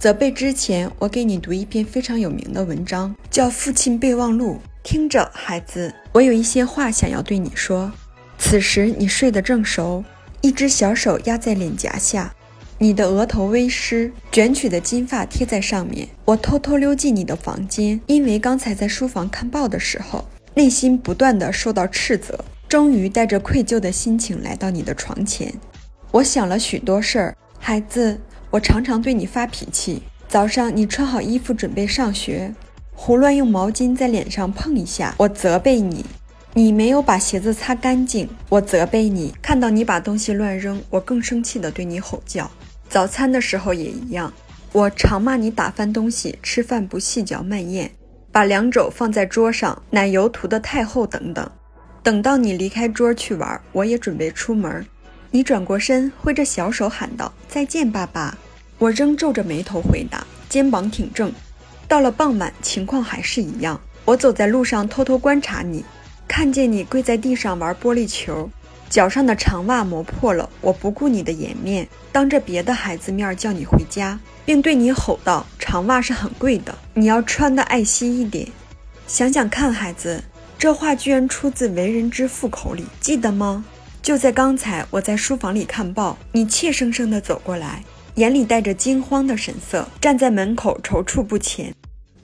责备之前，我给你读一篇非常有名的文章，叫《父亲备忘录》。听着，孩子，我有一些话想要对你说。此时你睡得正熟，一只小手压在脸颊下，你的额头微湿，卷曲的金发贴在上面。我偷偷溜进你的房间，因为刚才在书房看报的时候，内心不断的受到斥责，终于带着愧疚的心情来到你的床前。我想了许多事儿，孩子。我常常对你发脾气。早上你穿好衣服准备上学，胡乱用毛巾在脸上碰一下，我责备你；你没有把鞋子擦干净，我责备你；看到你把东西乱扔，我更生气地对你吼叫。早餐的时候也一样，我常骂你打翻东西，吃饭不细嚼慢咽，把凉肘放在桌上，奶油涂得太厚等等。等到你离开桌去玩，我也准备出门。你转过身，挥着小手喊道：“再见，爸爸。”我仍皱着眉头回答，肩膀挺正。到了傍晚，情况还是一样。我走在路上，偷偷观察你，看见你跪在地上玩玻璃球，脚上的长袜磨破了。我不顾你的颜面，当着别的孩子面叫你回家，并对你吼道：“长袜是很贵的，你要穿的爱惜一点。”想想看，孩子，这话居然出自为人之父口里，记得吗？就在刚才，我在书房里看报，你怯生生地走过来，眼里带着惊慌的神色，站在门口踌躇不前。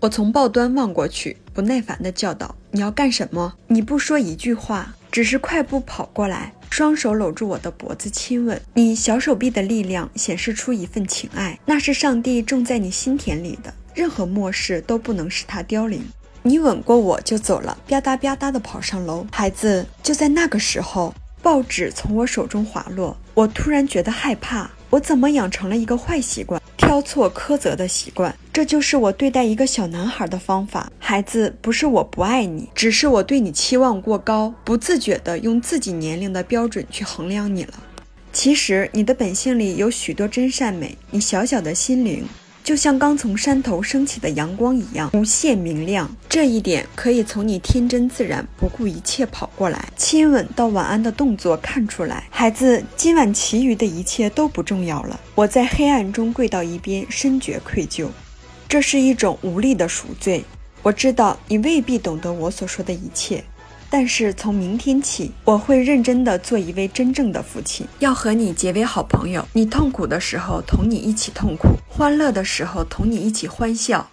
我从报端望过去，不耐烦地叫道：“你要干什么？你不说一句话，只是快步跑过来，双手搂住我的脖子亲吻。你小手臂的力量显示出一份情爱，那是上帝种在你心田里的，任何漠视都不能使它凋零。你吻过我就走了，吧嗒吧嗒地跑上楼。孩子，就在那个时候。”报纸从我手中滑落，我突然觉得害怕。我怎么养成了一个坏习惯，挑错苛责的习惯？这就是我对待一个小男孩的方法。孩子，不是我不爱你，只是我对你期望过高，不自觉地用自己年龄的标准去衡量你了。其实你的本性里有许多真善美，你小小的心灵。就像刚从山头升起的阳光一样无限明亮，这一点可以从你天真自然、不顾一切跑过来亲吻到晚安的动作看出来。孩子，今晚其余的一切都不重要了。我在黑暗中跪到一边，深觉愧疚，这是一种无力的赎罪。我知道你未必懂得我所说的一切。但是从明天起，我会认真的做一位真正的父亲，要和你结为好朋友。你痛苦的时候，同你一起痛苦；欢乐的时候，同你一起欢笑。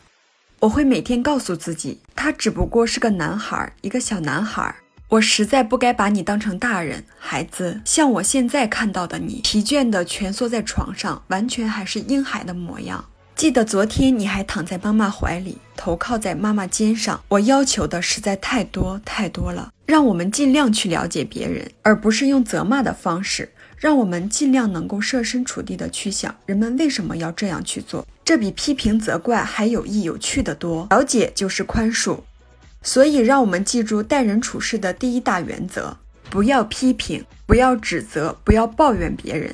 我会每天告诉自己，他只不过是个男孩，一个小男孩。我实在不该把你当成大人，孩子。像我现在看到的你，疲倦的蜷缩在床上，完全还是婴孩的模样。记得昨天你还躺在妈妈怀里，头靠在妈妈肩上。我要求的实在太多太多了，让我们尽量去了解别人，而不是用责骂的方式。让我们尽量能够设身处地的去想，人们为什么要这样去做？这比批评责怪还有益有趣的多。了解就是宽恕，所以让我们记住待人处事的第一大原则：不要批评，不要指责，不要抱怨别人。